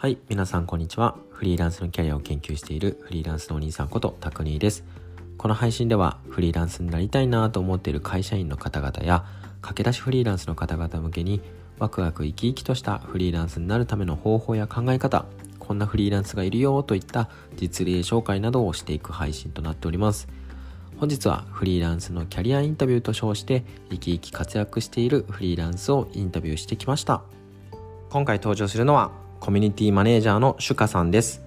はい、皆さんこんにちは。フリーランスのキャリアを研究しているフリーランスのお兄さんことタクニーです。この配信ではフリーランスになりたいなと思っている会社員の方々や駆け出しフリーランスの方々向けにワクワク生き生きとしたフリーランスになるための方法や考え方、こんなフリーランスがいるよといった実例紹介などをしていく配信となっております。本日はフリーランスのキャリアインタビューと称して生き生き活躍しているフリーランスをインタビューしてきました今回登場するのはコミュニティマネージャーのシュカさんです。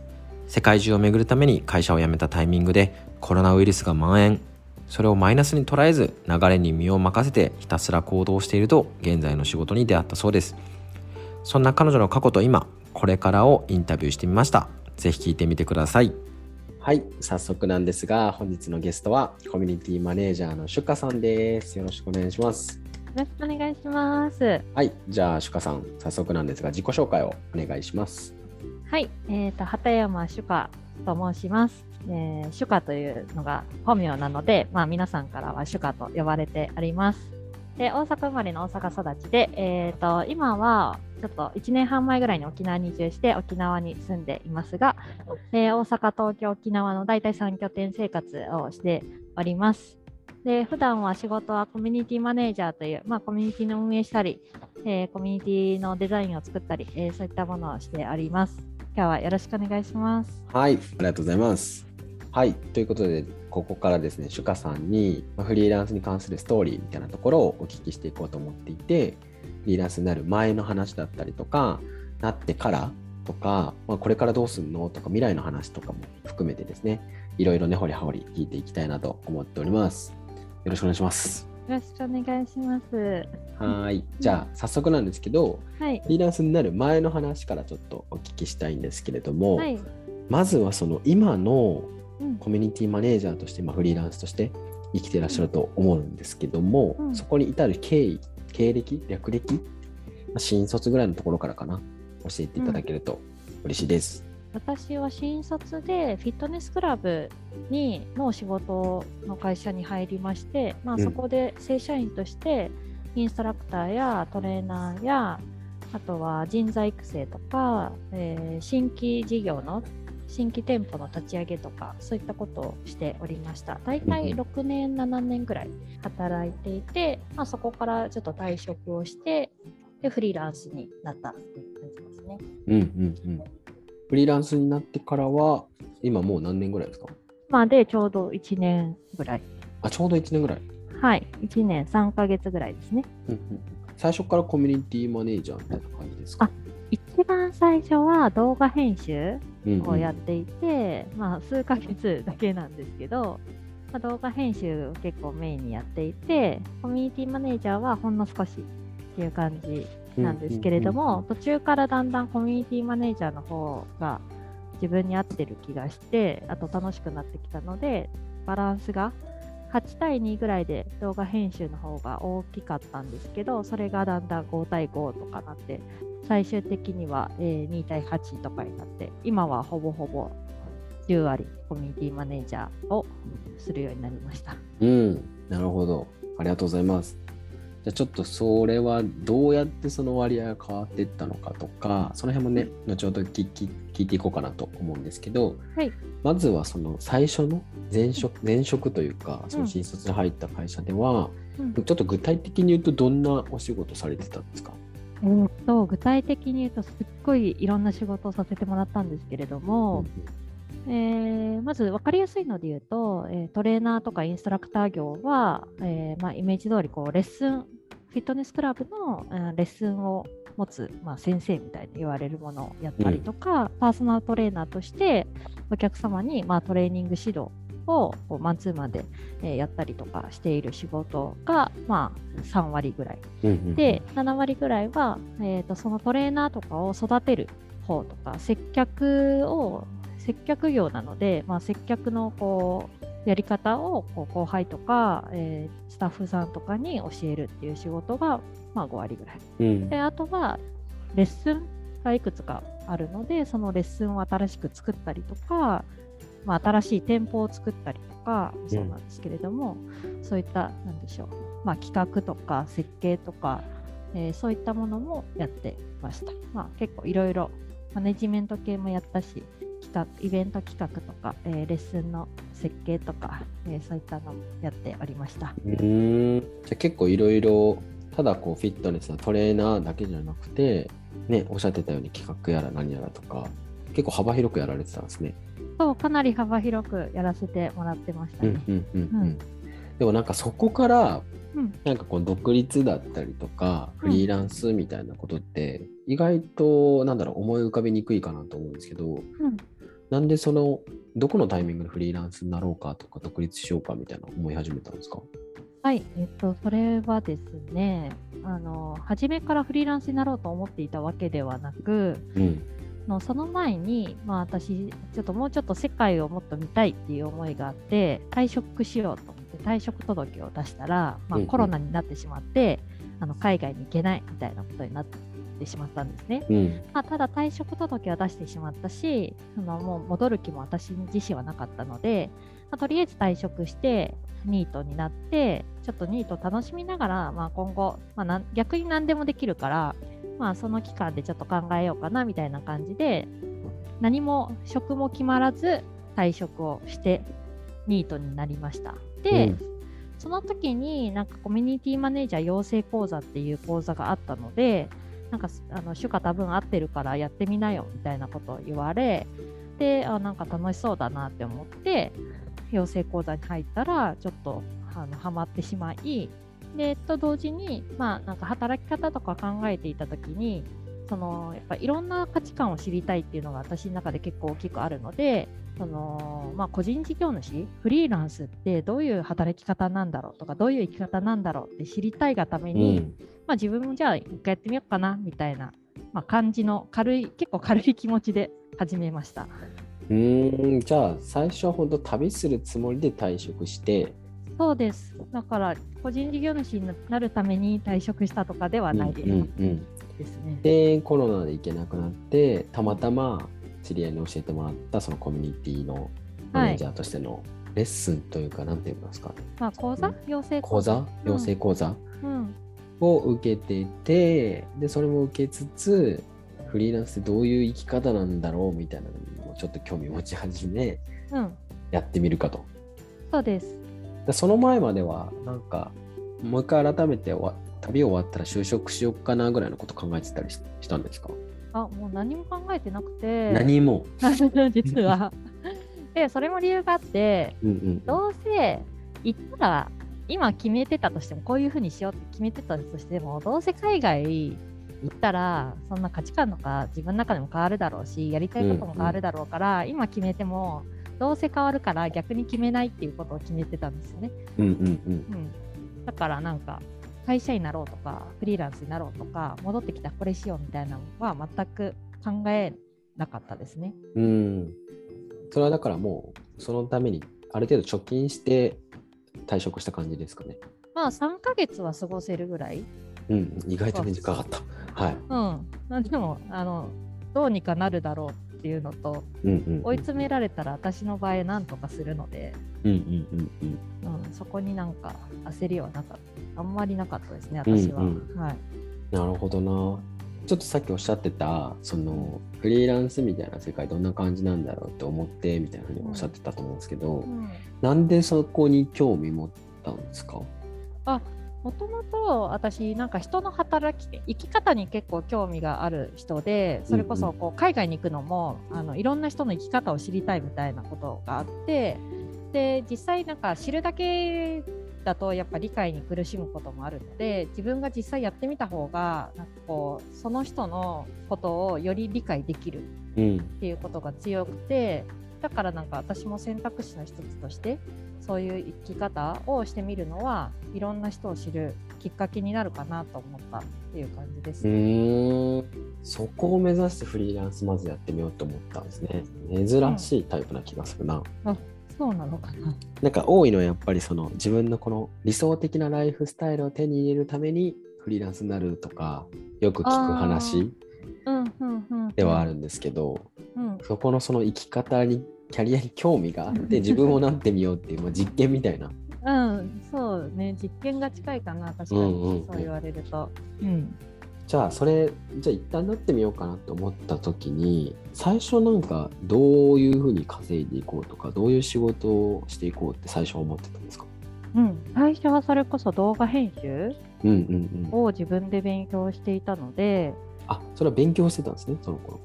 世界中を巡るために会社を辞めたタイミングでコロナウイルスが蔓延。それをマイナスに捉えず流れに身を任せてひたすら行動していると現在の仕事に出会ったそうです。そんな彼女の過去と今これからをインタビューしてみました。ぜひ聞いてみてください。はい、早速なんですが、本日のゲストはコミュニティマネージャーのシュカさんです。よろしくお願いします。よろしくお願いします。はい、じゃあシュカさん、早速なんですが、自己紹介をお願いします。はい、えっ、と畑山主香と申します。えー、主香というのが本名なので、まあ皆さんからは主香と呼ばれてあります。で、大阪生まれの大阪育ちで、えっ、と今はちょっと1年半前ぐらいに沖縄に移住して沖縄に住んでいますが、えー大阪、東京、沖縄の大体3拠点生活をしております。で、普段は仕事はコミュニティマネージャーという、まあコミュニティの運営したり、えーコミュニティのデザインを作ったり、えーそういったものをしております。今日はよろしくお願いします。はい、ありがとうございます。はい、ということで、ここからですね、シュカさんにフリーランスに関するストーリーみたいなところをお聞きしていこうと思っていて、フリーランスになる前の話だったりとか、なってからとか、まあ、これからどうするのとか、未来の話とかも含めてですね、いろいろね、掘り葉掘り聞いていきたいなと思っております。よろしくお願いします。よろしくお願いします。はい、じゃあ早速なんですけど、はい。フリーランスになる前の話からちょっとお聞きしたいんですけれども、はい。まずはその今のうんコミュニティマネージャーとして、まあ、フリーランスとして生きていらっしゃると思うんですけども、うんそこに至る経緯経歴略歴、まあ新卒ぐらいのところからかな教えていただけると嬉しいです。私は新卒でフィットネスクラブにの仕事の会社に入りまして、まあ、うんそこで正社員としてインストラクターやトレーナーやあとは人材育成とか、えー新規事業の新規店舗の立ち上げとかそういったことをしておりました大体うん6年7年ぐらい働いていて、まあ、そこからちょっと退職をしてでフリーランスになったっていう感じですね。うんうんうん。フリーランスになってからは今もう何年ぐらいですか？まあ、でちょうど1年ぐらい。あちょうど1年ぐらい。はい、1年3ヶ月ぐらいですね。うんうん。うん最初からコミュニティマネージャーみたいな感じですか？あ一番最初は動画編集をやっていて、まあ、数ヶ月だけなんですけど、まあ、動画編集を結構メインにやっていて、コミュニティマネージャーはほんの少しっていう感じなんですけれども、途中からだんだんコミュニティマネージャーの方が自分に合ってる気がして、あと楽しくなってきたので、バランスが8対2ぐらいで動画編集の方が大きかったんですけど、それがだんだん5対5とかなって、最終的には、えー2対8とかになって、今はほぼほぼ10割コミュニティマネージャーをするようになりました。うん、なるほど。ありがとうございます。じゃあちょっとそれはどうやってその割合が変わっていったのかとか、その辺もね、後ほど聞き聞いていこうかなと思うんですけど、はい。まずはその最初の前職前職というか、その新卒で入った会社では、うん。ちょっと具体的に言うとどんなお仕事されてたんですか？えーっと具体的に言うとすっごいいろんな仕事をさせてもらったんですけれども、えーまず分かりやすいので言うと、えートレーナーとかインストラクター業は、えーまあ、イメージ通りこうレッスンフィットネスクラブの、えーレッスンを持つ、まあ、先生みたいに言われるものをやったりとか、パーソナルトレーナーとしてお客様に、まあ、トレーニング指導をこうマンツーマンで、えーやったりとかしている仕事が、まあ、3割ぐらい。うんうんで、7割ぐらいは、えーとそのトレーナーとかを育てる方とか、接客を、接客業なので、まあ、接客のこうやり方をこう後輩とか、えースタッフさんとかに教えるっていう仕事が、まあ、5割ぐらい。うんで、あとは、レッスンがいくつかあるので、そのレッスンを新しく作ったりとか、まあ、新しい店舗を作ったりとか、そうなんですけれども、そういった、なんでしょう、まあ、企画とか設計とか、えーそういったものもやってました。まあ、結構いろいろマネジメント系もやったし企画イベント企画とか、えーレッスンの設計とか、えーそういったのもやっておりました。うーんじゃあ結構いろいろただこうフィットネスのトレーナーだけじゃなくてねおっしゃってたように企画やら何やらとか結構幅広くやられてたんですね。そうかなり幅広くやらせてもらってましたね。でもなんかそこからうんなんかこう独立だったりとかフリーランスみたいなことって意外となんだろう思い浮かびにくいかなと思うんですけどうんなんでそのどこのタイミングでフリーランスになろうかとか独立しようかみたいな思い始めたんですか？はい、えっと、それはですね、あの、初めからフリーランスになろうと思っていたわけではなく、うん。のその前に、まあ私、ちょっともうちょっと世界をもっと見たいっていう思いがあって、退職しようと。思って退職届を出したら、まあうんうん。コロナになってしまって、あの海外に行けないみたいなことになってしまったんですね。うんまあ、ただ退職届は出してしまったし、そのもう戻る気も私自身はなかったので、まあ、とりあえず退職して、ニートになって、ちょっとニートを楽しみながら、まあ、今後、まあ逆に何でもできるから、まあ、その期間でちょっと考えようかなみたいな感じで、何も職も決まらず退職をして、ニートになりました。で、うんその時になんかコミュニティマネージャー養成講座っていう講座があったので、なんかあの主歌多分合ってるからやってみなよみたいなことを言われ、で、あなんか楽しそうだなって思って、養成講座に入ったら、ちょっとあのハマってしまい、で、と同時に、まあ、なんか働き方とか考えていた時に、そのやっぱいろんな価値観を知りたいっていうのが私の中で結構大きくあるので、そのまあ、個人事業主、フリーランスってどういう働き方なんだろうとか、どういう生き方なんだろうって知りたいがためうに、んまあ、自分もじゃあ一回やってみようかなみたいな、まあ、感じの軽い、結構軽い気持ちで始めました。うーんじゃあ最初は本当旅するつもりで退職して？そうです。だから、個人事業主になるために退職したとかではないです,、うんうんうんね。でコロナで行けなくなってたまたま知り合いに教えてもらったそのコミュニティのマネージャーとしてのレッスンというか、なんて言いますかね。まあ、講座？養成講座？うん。養成講座？うん。を受けててでそれも受けつつフリーランスってどういう生き方なんだろうみたいなのにもちょっと興味持ち始めうん。やってみるかと。そうです。でその前まではなんかもう一回改めて終わ旅終わったら就職しようかなぐらいのこと考えてたりししたんですか、あ、もう何も考えてなくて。何も、実は。で、それも理由があって、うんうん、どうせ行ったら、今決めてたとしても、こういうふうにしようって決めてたとしても、どうせ海外行ったら、そんな価値観とか自分の中でも変わるだろうし、やりたいことも変わるだろうから、今決めても、どうせ変わるから逆に決めないっていうことを決めてたんですよね。うんうんうんうん。だからなんか、会社員になろうとか、フリーランスになろうとか、戻ってきたらこれしようみたいなのは全く考えなかったですね。うん。それはだからもう、そのためにある程度貯金して退職した感じですかね。まあ3ヶ月は過ごせるぐらい。うん、意外と短かった。はい。うん。まあでも、あの、どうにかなるだろうっていうのと、うんうん、追い詰められたら私の場合なんとかするので、うんうんうんうん。うん、そこになんか焦りはなかった。あんまりなかったですね、私は。うんうはい。なるほどな。ちょっとさっきおっしゃってた、そのフリーランスみたいな世界どんな感じなんだろうって思ってみたいなふうにおっしゃってたと思うんですけど、うんなんでそこに興味持ったんですか？もともと私なんか人の働き生き方に結構興味がある人でそれこそこう海外に行くのもあのいろんな人の生き方を知りたいみたいなことがあってで実際なんか知るだけだとやっぱ理解に苦しむこともあるので自分が実際やってみた方がなんかこうその人のことをより理解できるうん。っていうことが強くてだからなんか私も選択肢の一つとしてそういう生き方をしてみるのはいろんな人を知るきっかけになるかなと思ったっていう感じですうね。そこを目指してフリーランスまずやってみようと思ったんですね珍しいタイプな気がするな、そうなのかな。なんか多いのはやっぱりその自分のこの理想的なライフスタイルを手に入れるためにフリーランスになるとかよく聞く話うんうんうん。ではあるんですけど、うん。そこのその生き方にキャリアに興味があって 自分もなってみようっていう、まあ、実験みたいな。うん、そうね、実験が近いかな、確かに、うんうんうん。そう言われると。うん。じゃあそれじゃあ一旦なってみようかなと思った時に最初なんかどういうふうに稼いでいこうとかどういう仕事をしていこうって最初思ってたんですか？うん、最初はそれこそ動画編集うんうんうん。を自分で勉強していたので、あそれは勉強してたんですねその頃。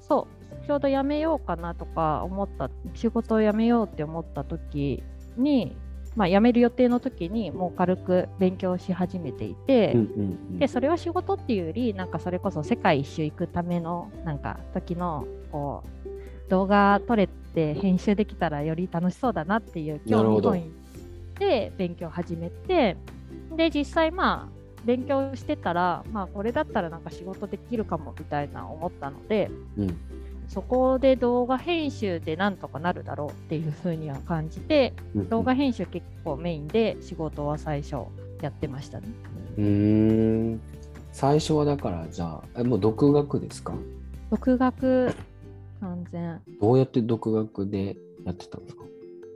そう、ちょうど辞めようかなとか思った、仕事を辞めようって思った時に、まあ、辞める予定の時にもう軽く勉強し始めていて、うんうんうん。でそれは仕事っていうよりなんかそれこそ世界一周行くためのなんか時のこう動画撮れて編集できたらより楽しそうだなっていう興味本位で勉強を始めてで実際まあ勉強してたらまあこれだったらなんか仕事できるかもみたいな思ったのでうんそこで動画編集でなんとかなるだろうっていうふうには感じてうん動画編集結構メインで仕事は最初やってましたね。うーん。最初はだからじゃあえもう独学ですか？独学完全。どうやって独学でやってたんですか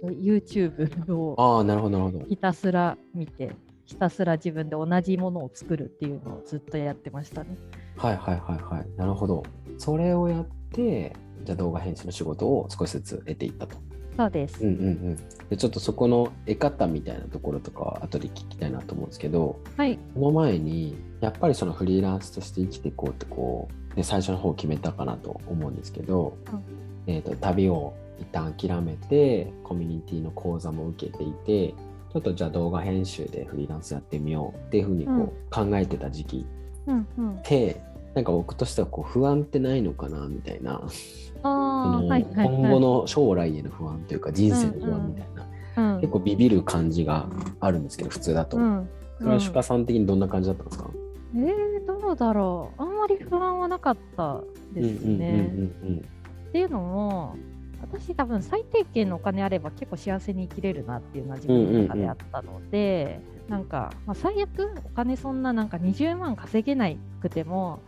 ？YouTube をああなるほどなるほど。ひたすら見てひたすら自分で同じものを作るっていうのをずっとやってましたね。はいはいはいはい。なるほど。それをやってじゃあ動画編集の仕事を少しずつ得ていったとそうです。うんうんうんでちょっとそこの得方みたいなところとかは後で聞きたいなと思うんですけどはい。その前にやっぱりそのフリーランスとして生きていこうってこう、ね、最初の方決めたかなと思うんですけど、うんえー、と旅を一旦諦めてコミュニティの講座も受けていてちょっとじゃあ動画編集でフリーランスやってみようっていうふうにこう、考えてた時期うんうん。ってなんか僕としてはこう不安ってないのかなみたいな、あはいはいはい。今後の将来への不安というか人生の不安みたいな、うん、結構ビビる感じがあるんですけど普通だと。うん。それはシュカさん的にどんな感じだったんですか、えー、どうだろう。あんまり不安はなかったですね。っていうのも、私多分最低限のお金あれば結構幸せに生きれるなっていうのは自分の中であったので、なんか、まあ、最悪お金そんななんか20万稼げなくても、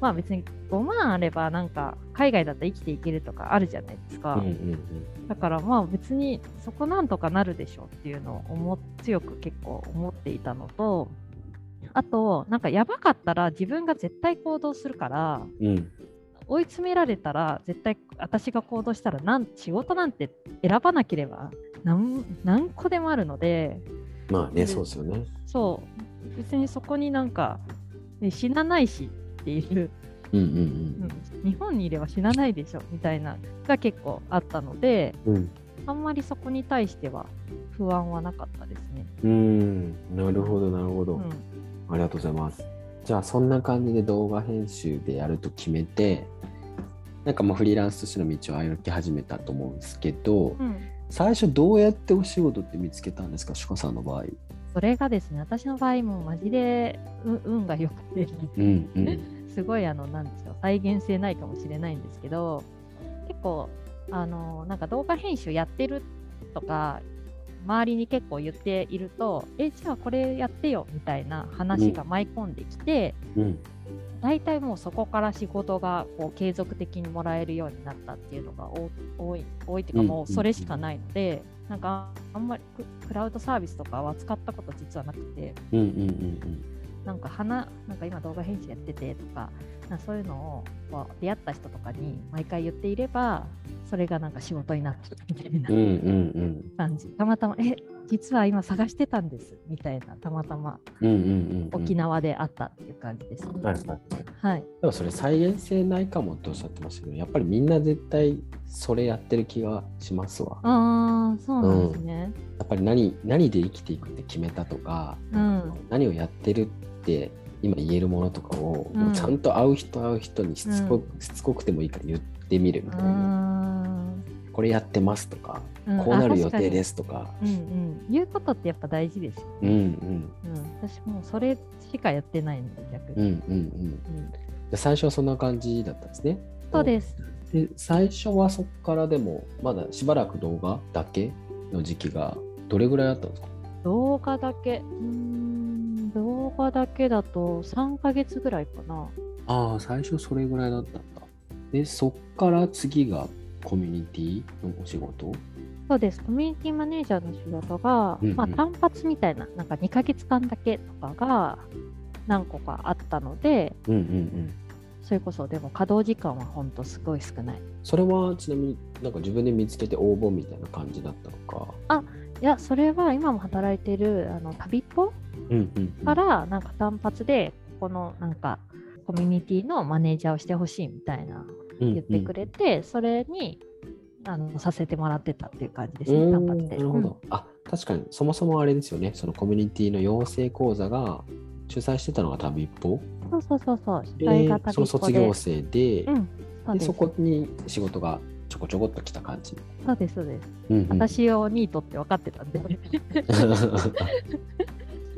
まあ別に5万あればなんか海外だったら生きていけるとかあるじゃないですか。うんうんうん。だからまあ別にそこなんとかなるでしょうっていうのを思っ強く結構思っていたのと、あとなんかやばかったら自分が絶対行動するから、うん追い詰められたら絶対私が行動したらなん仕事なんて選ばなければ何何個でもあるのでまあね、うんそうですよね。そう別にそこになんか、ね死なないしっていう、うんうんうん、日本にいれば死なないでしょみたいなが結構あったのでうん。うん。あんまりそこに対しては不安はなかったですね。うん、なるほど、なるほど、うんありがとうございます。じゃあ、そんな感じで動画編集でやると決めて、なんかもうフリーランスとしての道を歩き始めたと思うんですけど、うん最初どうやってお仕事って見つけたんですか、シュカさんの場合。それがですね私の場合もマジでう運が良くてうんうん。すごいあのなんでしょう再現性ないかもしれないんですけど結構あのなんか動画編集やってるとか周りに結構言っているとえじゃあこれやってよみたいな話が舞い込んできて、うん。大体もうそこから仕事がこう継続的にもらえるようになったっていうのが多多い多いっていうかうん。もうそれしかないので、なんかあんまりククラウドサービスとかは使ったこと実はなくて。うんうんうんなんか花なんか今動画編集やっててとかなそういうのをこう出会った人とかに毎回言っていればそれがなんか仕事になってるみたいなうん。うんうんうん。感じ、たまたまえ実は今探してたんですみたいなたまたまうんうんうんうん。沖縄であったっていう感じですね。はいはいはい。はい、でもそれ再現性ないかもっておっしゃってましたけど、やっぱりみんな絶対それやってる気がしますわ。ああそうなんですね。やっぱり何何で生きていくって決めたとか、うん何をやってるって今言えるものとかを、うん。ちゃんと会う人会う人にしつこ,、しつこくてもいいから言ってみるみたいな、うこれやってますとか、ん。こうなる予定ですすとか。うんうん、言うことってやっぱ大事ですよ、うんうん。うん、私もうそれしかやってないので逆に、うんうんうん。うん。で最初はそんな感じだったんですね。そうです。で最初はそこからでもまだしばらく動画だけの時期がどれぐらいあったんですか？動画だけ。うーん動画だけだと3ヶ月ぐらいかな。ああ最初それぐらいだったんだ。でそっから次がコミュニティのお仕事？そうです。コミュニティマネージャーの仕事が、うんうん。まあ、単発みたいななんか2ヶ月間だけとかが何個かあったのでうんうんうん。それこそでも稼働時間は本当すごい少ない。それはちなみになんか自分で見つけて応募みたいな感じだったのか？いやそれは今も働いてるあの旅っぽからなんか単発でここのなんかコミュニティのマネージャーをしてほしいみたいな言ってくれて、それにあのさせてもらってたっていう感じですね、単うん発で。なるほど、あ確かにそもそもあれですよね。そのコミュニティの養成講座が主催してたのが旅っぽうんそうそうそうそう、主で催が旅そのっぽで卒業生で,、うん、そでそこに仕事がちょこちょこっと来た感じ、そうです、そうです。うんうん。私をニートって分かってたんで。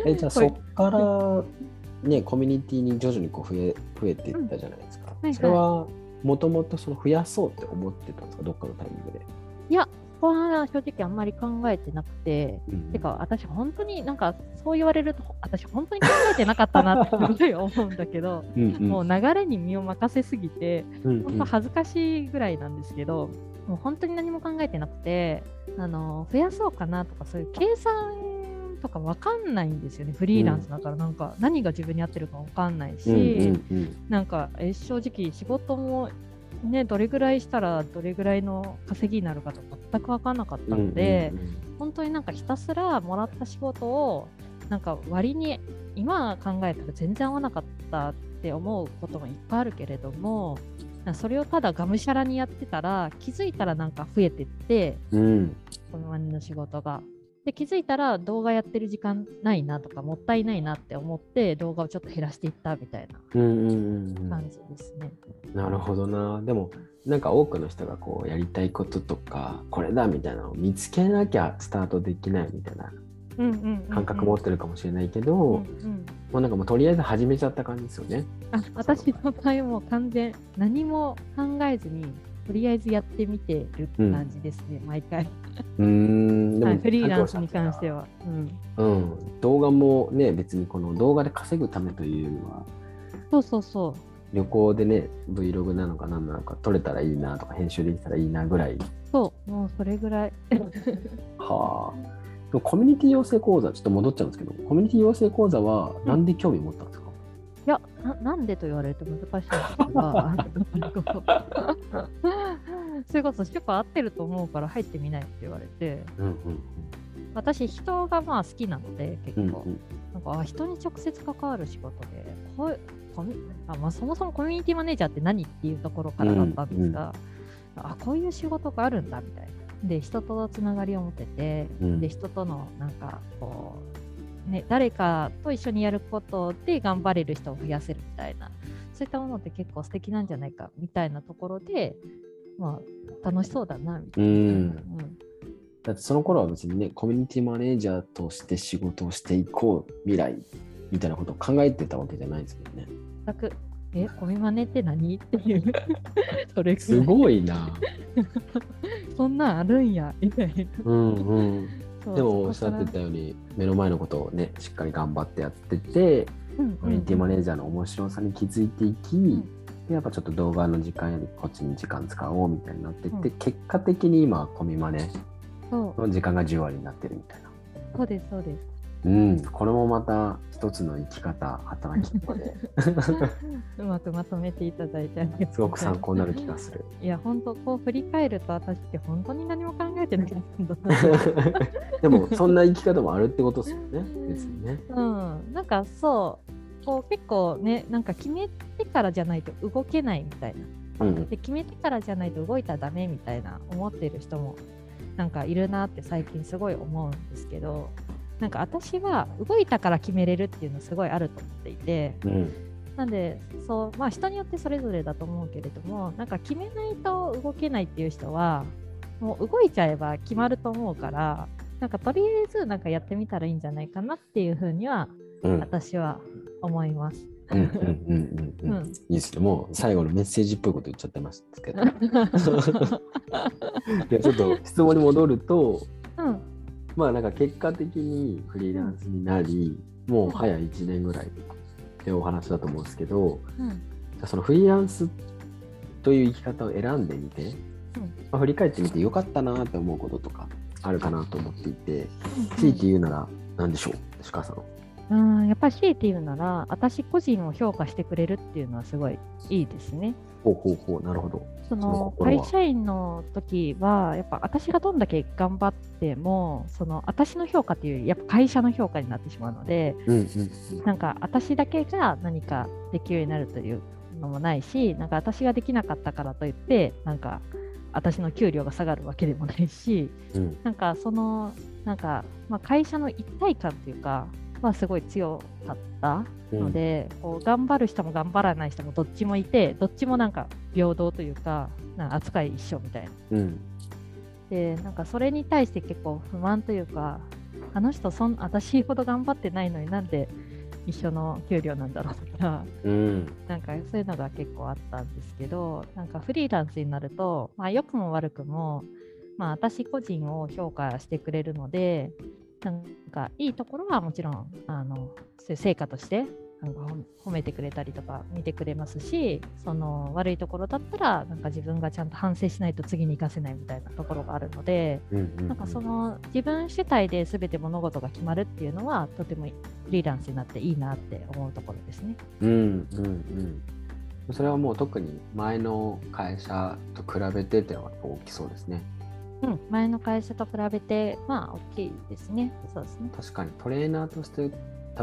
えじゃあそっからねコミュニティに徐々にこう増え増えていったじゃないですか、いはい。それはもともとその増やそうって思ってたんですか？どっかのタイミングで、いや、ここは正直あんまり考えてなくて、うんてか私本当になんかそう言われると私本当に考えてなかったなって思うんだけど、うんうん。もう流れに身を任せすぎてうん本当恥ずかしいぐらいなんですけど、もう本当に何も考えてなくてあの増やそうかなとかそういう計算とかわかんないんですよねフリーランスだから。なんか何が自分に合ってるかわかんないし、なんかえ正直仕事もねどれぐらいしたらどれぐらいの稼ぎになるかとか全く分かんなかったので、本当になんかひたすらもらった仕事をなんか割に今考えたら全然合わなかったって思うこともいっぱいあるけれどもそれをただがむしゃらにやってたら気づいたらなんか増えてってうん。この割の仕事が。で気づいたら動画やってる時間ないなとかもったいないなって思って動画をちょっと減らしていったみたいうんうんうんうん。な感じですね。なるほどな。でもなんか多くの人がこうやりたいこととかこれだみたいなのを見つけなきゃスタートできないみたいなうんうんうんうん。感覚持ってるかもしれないけど、うんうなんかもうとりあえず始めちゃった感じですよね。あ私の場合もう完全何も考えずにとりあえずやってみてるって感じですね、毎回、うーん。でもはい、フリーランスに関しては、うん、うん、動画もね別にこの動画で稼ぐためというよりはそうそうそう。旅行でね Vlog なのか何なのか撮れたらいいなとか編集できたらいいなぐらい。そう。もうそれぐらい。はあ。コミュニティ養成講座ちょっと戻っちゃうんですけどコミュニティ養成講座はなんで興味持ったんですか、いやななんでと言われると難しいんですが それこそ主婦合ってると思うから入ってみないって言われて。うんうん私人がまあ好きなので結構、うんうんなんかあ人に直接関わる仕事でこうコミあ、まあ、そもそもコミュニティマネージャーって何っていうところからだったんですが、あこういう仕事があるんだみたいな。で人とのつながりを持ってて、うん。で人とのなんかこう、ね、誰かと一緒にやることで頑張れる人を増やせるみたいなそういったものって結構素敵なんじゃないかみたいなところで、まあ、楽しそうだなみたいな。うんうんだってその頃は別にねコミュニティマネージャーとして仕事をしていこう未来みたいなことを考えてたわけじゃないですもんね。全くえコミマネって何？っていう それすごいな。そんなんあるんやみたいな。うんうん。でもおっしゃってたように目の前のことをねしっかり頑張ってやっててらうんコミュニティマネージャーの面白さに気づいていき、ん。でやっぱちょっと動画の時間よりこっちに時間使おうみたいにな。ってって、うん。結果的に今コミマネの時間が10割になってるみたいな。そうですそうです。うん、これもまた一つの生き方働き方で。うまくまとめていただいてありがとうす。ごく参考になる気がする。いや本当こう振り返ると私って本当に何も考えてなかったんだな。でもそんな生き方もあるってことですよね。別にね。うん、なんかそうこう結構ねなんか決めてからじゃないと動けないみたいな。うん。で決めてからじゃないと動いたらダメみたいな思ってる人もなんかいるなって最近すごい思うんですけどなんか私は動いたから決めれるっていうのすごいあると思っていてうん。なんでそうまあ人によってそれぞれだと思うけれどもなんか決めないと動けないっていう人はもう動いちゃえば決まると思うからなんかとりあえずなんかやってみたらいいんじゃないかなっていうふうにはうん。私は思います。うんうんうんうんうん。うん。いいですねもう最後のメッセージっぽいこと言っちゃってましたけどいやちょっと質問に戻るとうんまあなんか結果的にフリーランスになりもう早1年ぐらいってお話だと思うんですけどうんじゃあそのフリーランスという生き方を選んでみて、まあ、振り返ってみてよかったなって思うこととかあるかなと思っていて強いて言うなら何でしょう？鹿さん。うん、やっぱり強いて言うなら、私個人を評価してくれるっていうのはすごいいいですね。ほうほうほうなるほど。そその会社員の時は、やっぱ私がどんだけ頑張っても、その私の評価っていうより、やっぱ会社の評価になってしまうので、うんうんうん。なんか私だけが何かできるようになるというのもないし、なんか私ができなかったからといって、なんか私の給料が下がるわけでもないし、うん。なんかその、なんか、まあ、会社の一体感っていうか、はすごい強かったので、こう頑張る人も頑張らない人もどっちもいて、どっちもなんか平等というか、な扱い一緒みたいな。うん。で、なんかそれに対して結構不満というか、あの人そん、私ほど頑張ってないのになんで一緒の給料なんだろうとか、うん。なんかそういうのが結構あったんですけど、なんかフリーランスになると、まあ良くも悪くも、まあ私個人を評価してくれるので、なんかいいところはもちろん、あの、そういう成果として、なんか褒褒めてくれたりとか見てくれますし、その悪いところだったら、なんか自分がちゃんと反省しないと次に活かせないみたいなところがあるので、なんかその自分主体で全て物事が決まるっていうのは、とてもフリーランスになっていいなって思うところですね。うんうんうんそれはもう特に前の会社と比べてっていうのが大きそうですね。うん、前の会社と比べて、まあ、大きいですね。そうですね。確かにトレーナーとして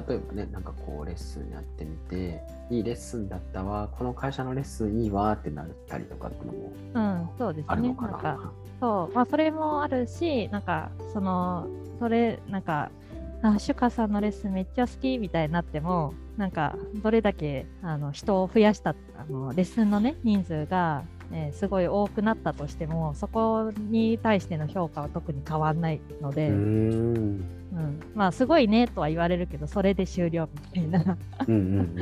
例えばねなんかこうレッスンやってみていいレッスンだったわこの会社のレッスンいいわってなったりとかっていうのもうん、そうですね。あるのかな。なんか、そう、まあ、それもあるし、なんか、その、それ、なんか、あ、シュカさんのレッスンめっちゃ好きみたいになっても、なんか、どれだけあの人を増やした、あのレッスンのね、人数が、えーすごい多くなったとしても、そこに対しての評価は特に変わんないので、うん。ん。まあ、すごいねとは言われるけど、それで終了みたいな。うんうん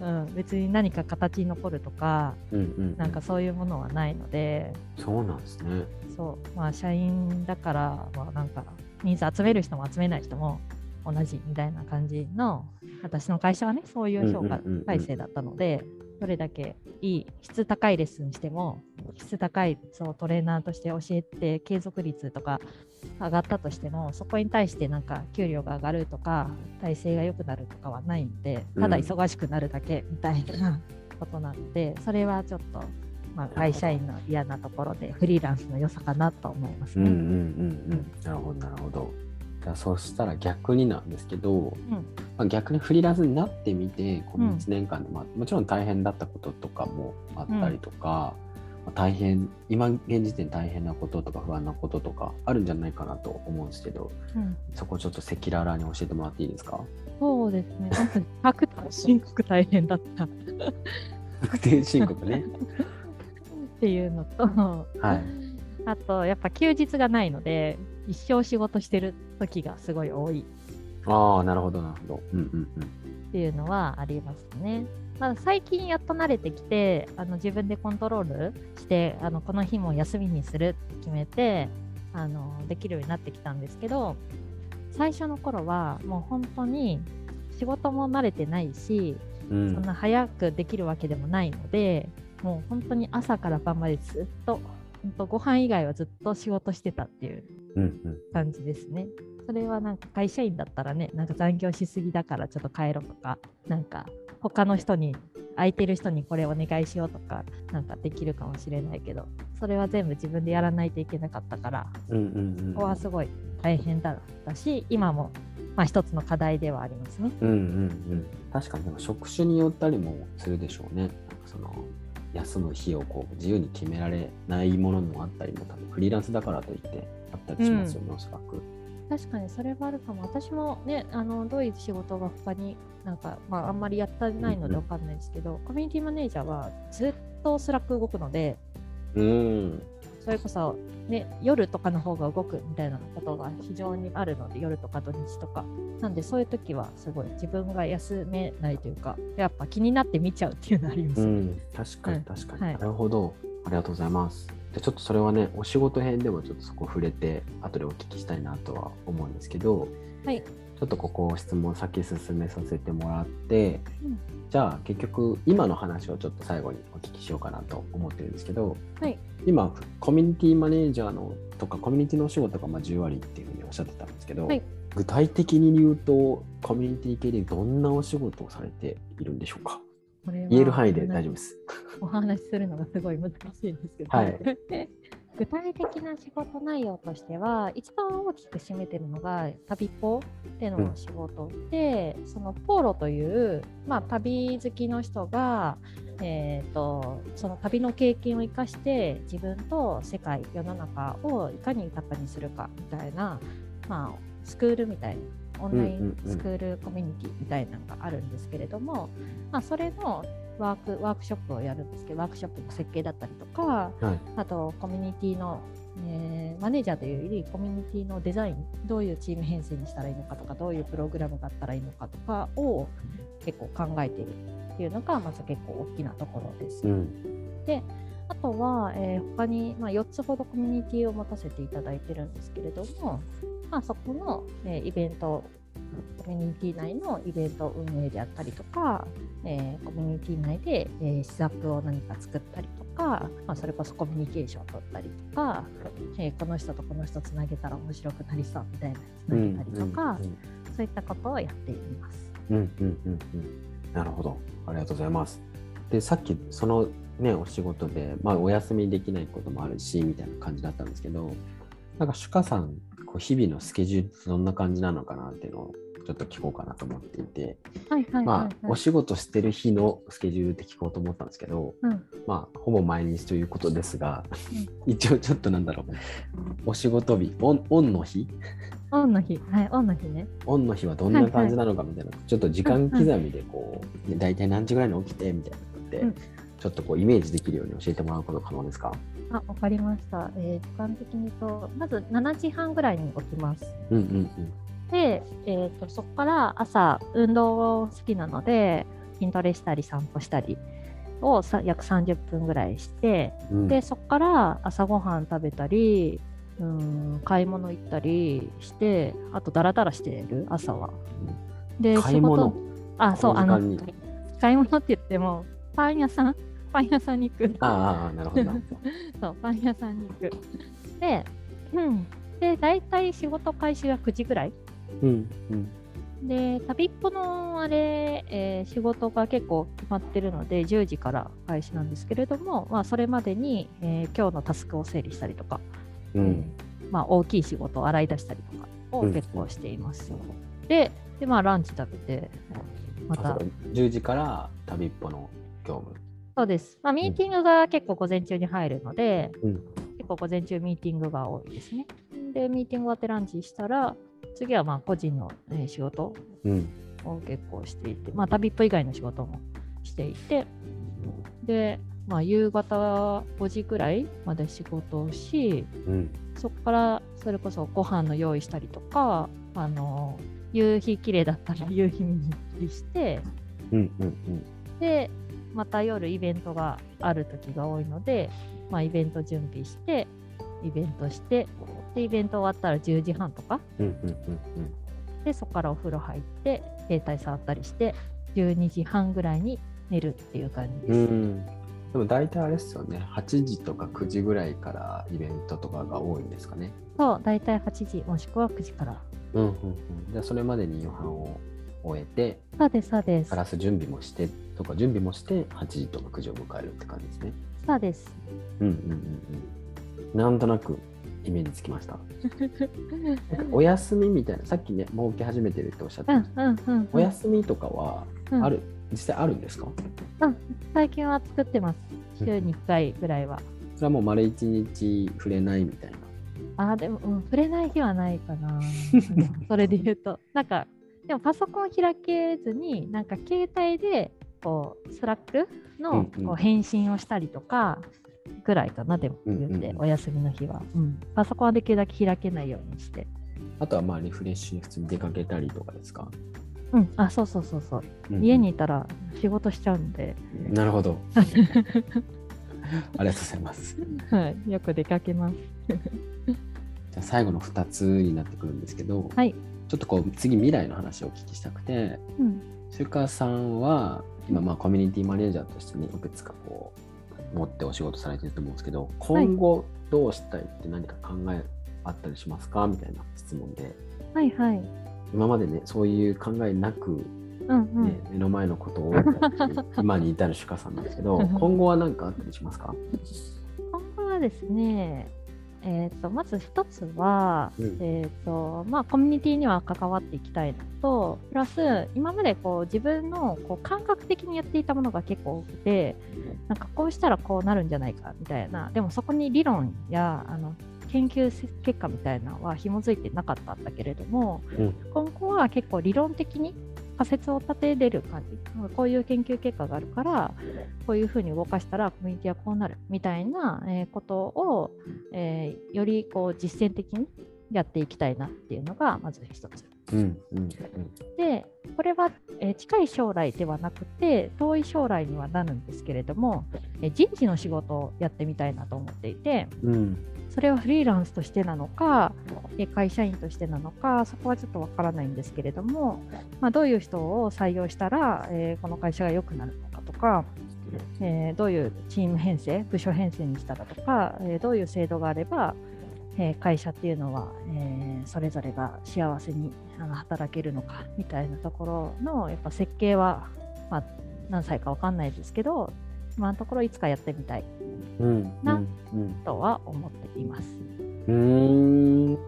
うん、別に何か形に残るとか、うんうんうん。なんかそういうものはないので、そうなんですね。そう、まあ、社員だから、まあ、なんか、人数集める人も集めない人も同じみたいな感じの、私の会社はね、そういう評価うんうんうんうん。体制だったので、どれだけいい、質高いレッスンしても、質高いそうトレーナーとして教えて、継続率とか上がったとしても、そこに対してなんか給料が上がるとか、体制が良くなるとかはないんで、ただ忙しくなるだけみたいなことなので、それはちょっと、まあ、会社員の嫌なところで、フリーランスの良さかなと思いますね。うんうんうんうん。なるほどなるほど。じゃあそうしたら逆になんですけど、まあ、逆にフリーランスになってみてこのうん1年間で、まあ、もちろん大変だったこととかもあったりとか、まあ大変今現時点大変なこととか不安なこととかあるんじゃないかなと思うんですけどうんそこちょっと赤裸々に教えてもらっていいですか？そうですね。確定申告大変だったっ確定申告ね。ていうのと、はい。あと、やっぱ休日がないので、一生仕事してる時がすごい多いああなるほどなるほど。うんうんうん。っていうのはありますね。まあ、最近やっと慣れてきてあの自分でコントロールしてあのこの日も休みにするって決めてあのできるようになってきたんですけど最初の頃はもう本当に仕事も慣れてないし、うんそんな早くできるわけでもないのでもう本当に朝から晩までずっとご飯以外はずっと仕事してたっていううんうん感じですね。それはなんか会社員だったらね、なんか残業しすぎだからちょっと帰ろうとか、なんか他の人に、空いてる人にこれお願いしようとか、なんかできるかもしれないけど、それは全部自分でやらないといけなかったから、うんうんうんここはすごい大変だったし、今もまあ一つの課題ではありますね。うんうんうん、確かにでも職種によったりもするでしょうね。なんかその休む日をこう自由に決められないものもあったりも多分フリーランスだからといってあったりしますよね、おそらく。確かにそれはあるかも。私もね、あのどういう仕事が他になんか、まあ、あんまりやってないのでわかんないですけど、コミュニティマネージャーはずっと Slack 動くので、うんそれこそ、ね、夜とかの方が動くみたいなことが非常にあるので、夜とか土日とか。なんで、そういう時はすごい自分が休めないというか、やっぱ気になって見ちゃうっていうのあります。うん、確かうんに確かに、はいなるほどありがとうございますでちょっとそれはねお仕事編でもちょっとそこ触れて後でお聞きしたいなとは思うんですけどはい。ちょっとここ質問先進めさせてもらって、うんじゃあ結局今の話をちょっと最後にお聞きしようかなと思ってるんですけど、はい。今コミュニティマネージャーのとかコミュニティのお仕事がまあ10割っていうふうにおっしゃってたんですけど、はい。具体的に言うと、コミュニティ系でどんなお仕事をされているんでしょうか？言える範囲で大丈夫です。お話しするのがすごい難しいんですけど、はい 具体的な仕事内容としては一番大きく占めてるのが旅ポでの仕事。で、そのポーロという、まあ、旅好きの人が、えー、とその旅の経験を生かして自分と世界世の中をいかに豊かにするかみたいな、まあ、スクールみたいなオンラインスクールコミュニティみたいなのがあるんですけれども、まあ、それのワークワークショップをやるんですけどワークショップの設計だったりとかはい。あとコミュニティの、えーマネージャーというよりコミュニティのデザインどういうチーム編成にしたらいいのかとかどういうプログラムがあったらいいのかとかを結構考えているっていうのがまず結構大きなところです。うん。あとは、えー他に、まあ、4つほどコミュニティを持たせていただいてるんですけれども、まあ、そこの、えーイベントコミュニティ内のイベント運営であったりとか、えーコミュニティ内で、えー施策を何か作ったりとか、まあ、それこそコミュニケーションを取ったりとか、えーこの人とこの人つなげたら面白くなりそうみたいなつなげたりとか、そういったことをやっています。うんうんうんうん。なるほど。ありがとうございます。で、さっきそのね、お仕事で、まあお休みできないこともあるし、みたいな感じだったんですけど、なんか、シュカさん、こう日々のスケジュールどんな感じなのかなっていうのをちょっと聞こうかなと思っていて、はいはいはい、まあはい、お仕事してる日のスケジュールって聞こうと思ったんですけど、うん。まあ、ほぼ毎日ということですが、一応ちょっとなんだろう、お仕事日、オンオンの日？オンの日、はい、オンの日ね。オンの日はどんな感じなのかみたいな、ちょっと時間刻みでこう、ね大体何時ぐらいに起きてみたいなのって、うん。ちょっとこうイメージできるように教えてもらうこと可能ですか？あ、わかりました。えー時間的にと、まず7時半ぐらいに起きます。うんうんで、えー、とそこから朝、運動好きなので、筋トレしたり散歩したりをさ約30分ぐらいして、うんうん。で、そこから朝ごはん食べたり、うん買い物行ったりして、あとダラダラしてる、朝は。で、買い物？仕事？あ、そう、こあの買い物って言っても、パン屋さん、パン屋さんに行く。ああなるほど。そう、パン屋さんに行く。で、うん。で、大体仕事開始が9時ぐらい。うんうんで、旅っぽのあれ、えー仕事が結構決まってるので、10時から開始なんですけれども、まあ、それまでに、えー今日のタスクを整理したりとか、うんえーまあ、大きい仕事を洗い出したりとかをうん結構しています。でで、まあ、ランチ食べて、またあそうか、10時から旅っぽの業務。そうです。まあ、ミーティングが結構午前中に入るので、うん。結構午前中ミーティングが多いですね。で、ミーティング終わってランチしたら、次はまあ個人の、えー仕事うん。を結構していて、まあ、旅っぽ以外の仕事もしていて、で、まあ、夕方5時ぐらいまで仕事をし、うん。そこからそれこそご飯の用意したりとか、あの夕日綺麗だったら夕日見に行ったりして、うんうん。で、また夜イベントがある時が多いので、まあ、イベント準備して、イベントして、で、イベント終わったら10時半とか、うんうんうんうんで、そこからお風呂入って、携帯触ったりして、12時半ぐらいに寝るっていう感じです。うんうんでも大体あれですよね、8時とか9時ぐらいからイベントとかが多いんですかね。そう、だいたい8時、もしくは9時から。うんうんうん。じゃあそれまでに夕飯を終えて、そうです、そうですプ。ラス準備もしてとか準備もして8時とか9時を迎えるって感じですね。そうです。うんうんうんうん。なんとなくイメージつきました？お休みみたいな、さっきね、設け始めてるっておっしゃってうんました。うんうんうん。お休みとかはうんある、実際あるんですか？最近は作ってます。週に1回ぐらいは。それはもう丸一日触れないみたいな。あーでも、うん、触れない日はないかな。それで言うと。なんか、でもパソコン開けずに、なんか携帯で、こう、 Slack のこう返信をしたりとか、ぐらいかな、でも言って、うんうんうんお休みの日は、うん。パソコンはできるだけ開けないようにして。あとはまあリフレッシュに普通に出かけたりとかですか、うん、あ、そうそうそうそう。うんうん家にいたら仕事しちゃうんで、なるほど。ありがとうございます。はい、よく出かけます。じゃあ最後の2つになってくるんですけど、はいちょっとこう次未来の話をお聞きしたくて、うん。シュカさんは今まあコミュニティマネージャーとしてねいくつかこう持ってお仕事されてると思うんですけど今後どうしたいって何か考えあったりしますかみたいな質問ではいはい。今までねそういう考えなく、うんうん。ね目の前のことを今に至る主家さんなんですけど今後は何かあったりしますか？今後はですね、えー、とまず一つは、うん。えーとまあ、コミュニティには関わっていきたいのとプラス今までこう自分のこう感覚的にやっていたものが結構多くてなんかこうしたらこうなるんじゃないかみたいなでもそこに理論やあの研究結果みたいなのは紐づいてなかったんだけれども、うん。今後は結構理論的に仮説を立てれる感じ。こういう研究結果があるからこういうふうに動かしたらコミュニティはこうなるみたいな、えーことを、えーよりこう実践的にやっていきたいなっていうのがまず一つ。うんうんうん。でこれは、えー近い将来ではなくて遠い将来にはなるんですけれども、えー人事の仕事をやってみたいなと思っていて。うんそれはフリーランスとしてなのか、会社員としてなのかそこはちょっとわからないんですけれども、まあ、どういう人を採用したら、えーこの会社が良くなるのかとか、えーどういうチーム編成部署編成にしたらとか、えーどういう制度があれば、え会社っていうのは、えそれぞれが幸せにあの働けるのかみたいなところのやっぱ設計は、まあ、何歳かわかんないですけど今のところいつかやってみたいうんなうん。とは思っています。うんうーん。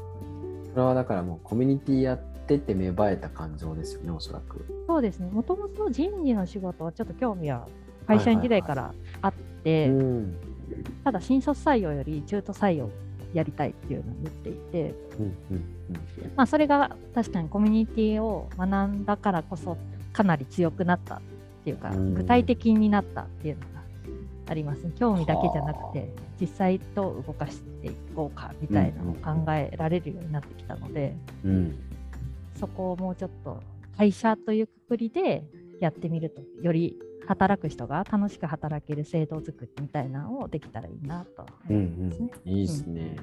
それはだからもうコミュニティやってて芽生えた感情ですよねおそらく。そうですね。もともと人事の仕事はちょっと興味は会社員時代からあって、うん。ただ新卒採用より中途採用やりたいっていうのを言っていて、うんうん。まあ、それが確かにコミュニティを学んだからこそかなり強くなったっていうか、うん。具体的になったっていうのがあります。ね興味だけじゃなくて実際どう動かしていこうかみたいなのを考えられるようになってきたので、うん。うんそこをもうちょっと会社というくくりでやってみるとより働く人が楽しく働ける制度作りみたいなのをできたらいいなとうん思いますね。うん、いいですね。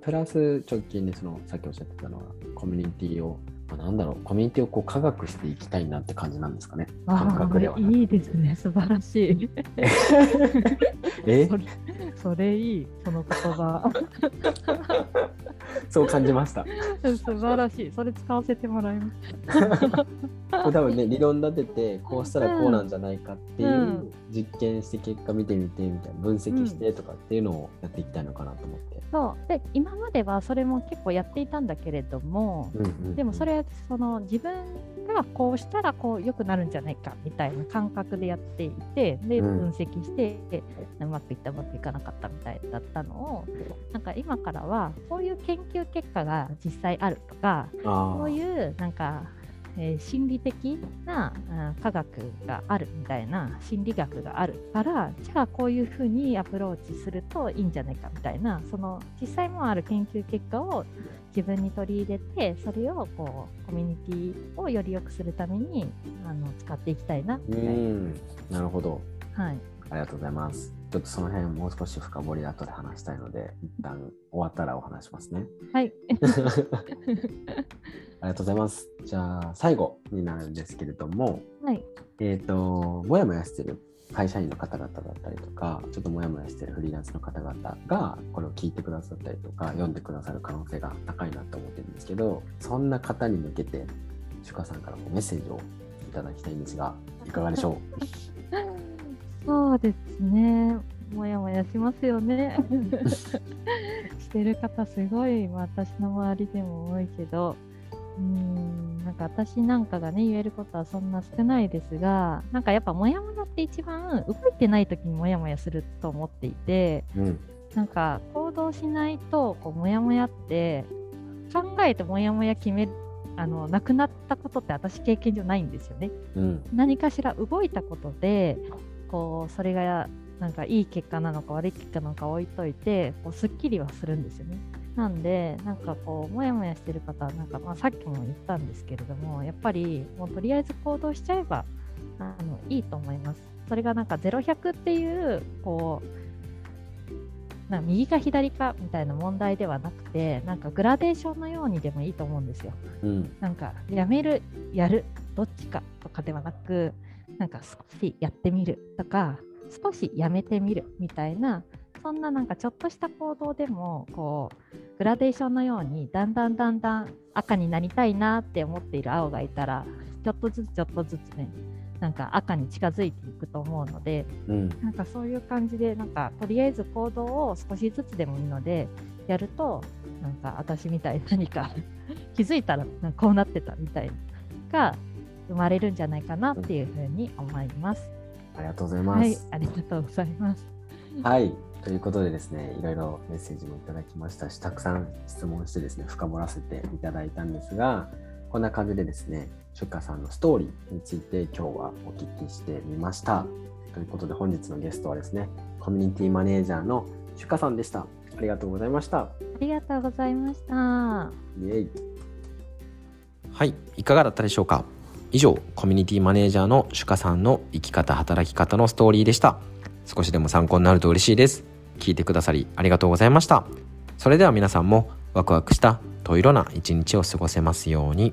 プラス直近でそのさっきおっしゃってたのはコミュニティを、まあ、なんだろうコミュニティをこう科学していきたいなって感じなんですかね。感あ覚では。いいですね。素晴らしい。え？それそれいい。その言葉。そう感じました。素晴らしい。それ使わせてもらいます。多分ね理論立ててこうしたらこうなんじゃないかっていううん。実験して結果見てみてみたいな分析してとかっていうのをやっていきたいのかなと思って。そう。で今まではそれも結構やっていたんだけれども、うんうんうん。でもそれはその自分がこうしたらこう良くなるんじゃないかみたいな感覚でやっていてでうん。分析して、うまくいったうまくいかなかったみたいだったのをなんか今からはこういう研究結果が実際あるとかあこういうなんか、えー心理的なあ科学があるみたいな心理学があるからじゃあこういうふうにアプローチするといいんじゃないかみたいなその実際もある研究結果を自分に取り入れてそれをこうコミュニティをより良くするためにあの使っていきたいなみうたいな。んなるほど。はいありがとうございます。ちょっとその辺もう少し深掘り後で話したいので、一旦終わったらお話しますね。はい、ありがとうございます。じゃあ、最後になるんですけれども、はい、えっ、と、もやもやしてる会社員の方々だったりとか、ちょっともやもやしてるフリーランスの方々が、これを聞いてくださったりとか、読んでくださる可能性が高いなと思ってるんですけど、そんな方に向けて、シュカさんからもメッセージをいただきたいんですが、いかがでしょう？そうですね。もやもやしますよね。してる方すごい私の周りでも多いけど、うん、なんか私なんかがね、言えることはそんな少ないですが、なんかやっぱもやもやって一番動いてない時にもやもやすると思っていて、う。うん。なんか行動しないと、こう、もやもやって、考えてもやもや決める、あの、なくなったことって私経験上ないんですよね。うん。何かしら動いたことでこうそれがなんかいい結果なのか悪い結果なのか置いといてこうすっきりはするんですよね。なんでなんかこうモヤモヤしてる方はなんか、まあ、さっきも言ったんですけれどもやっぱりもうとりあえず行動しちゃえばあのいいと思います。それがなんか0100っていうこうなんか右か左かみたいな問題ではなくてなんかグラデーションのようにでもいいと思うんですよ。うん。なんかやめるやるどっちかとかではなくなんか少しやってみるとか少しやめてみるみたいなそんななんかちょっとした行動でもこうグラデーションのようにだんだんだんだん赤になりたいなって思っている青がいたらちょっとずつちょっとずつねなんか赤に近づいていくと思うので、うん、なんかそういう感じでなんかとりあえず行動を少しずつでもいいのでやるとなんか私みたいに何か 気づいたらこうなってたみたいなが生まれるんじゃないかなっていうふうに思います。ありがとうございます。はい、ありがとうございます。はい、ということでですね、いろいろメッセージもいただきましたし、たくさん質問してですね、深掘らせていただいたんですが、こんな感じでですね、シュッカさんのストーリーについて今日はお聞きしてみました。ということで本日のゲストはですね、コミュニティマネージャーのシュッカさんでした。ありがとうございました。ありがとうございました。イエイはい、いかがだったでしょうか？以上、コミュニティマネージャーのシュカさんの生き方、働き方のストーリーでした。少しでも参考になると嬉しいです。聞いてくださりありがとうございました。それでは皆さんもワクワクしたと色な一日を過ごせますように。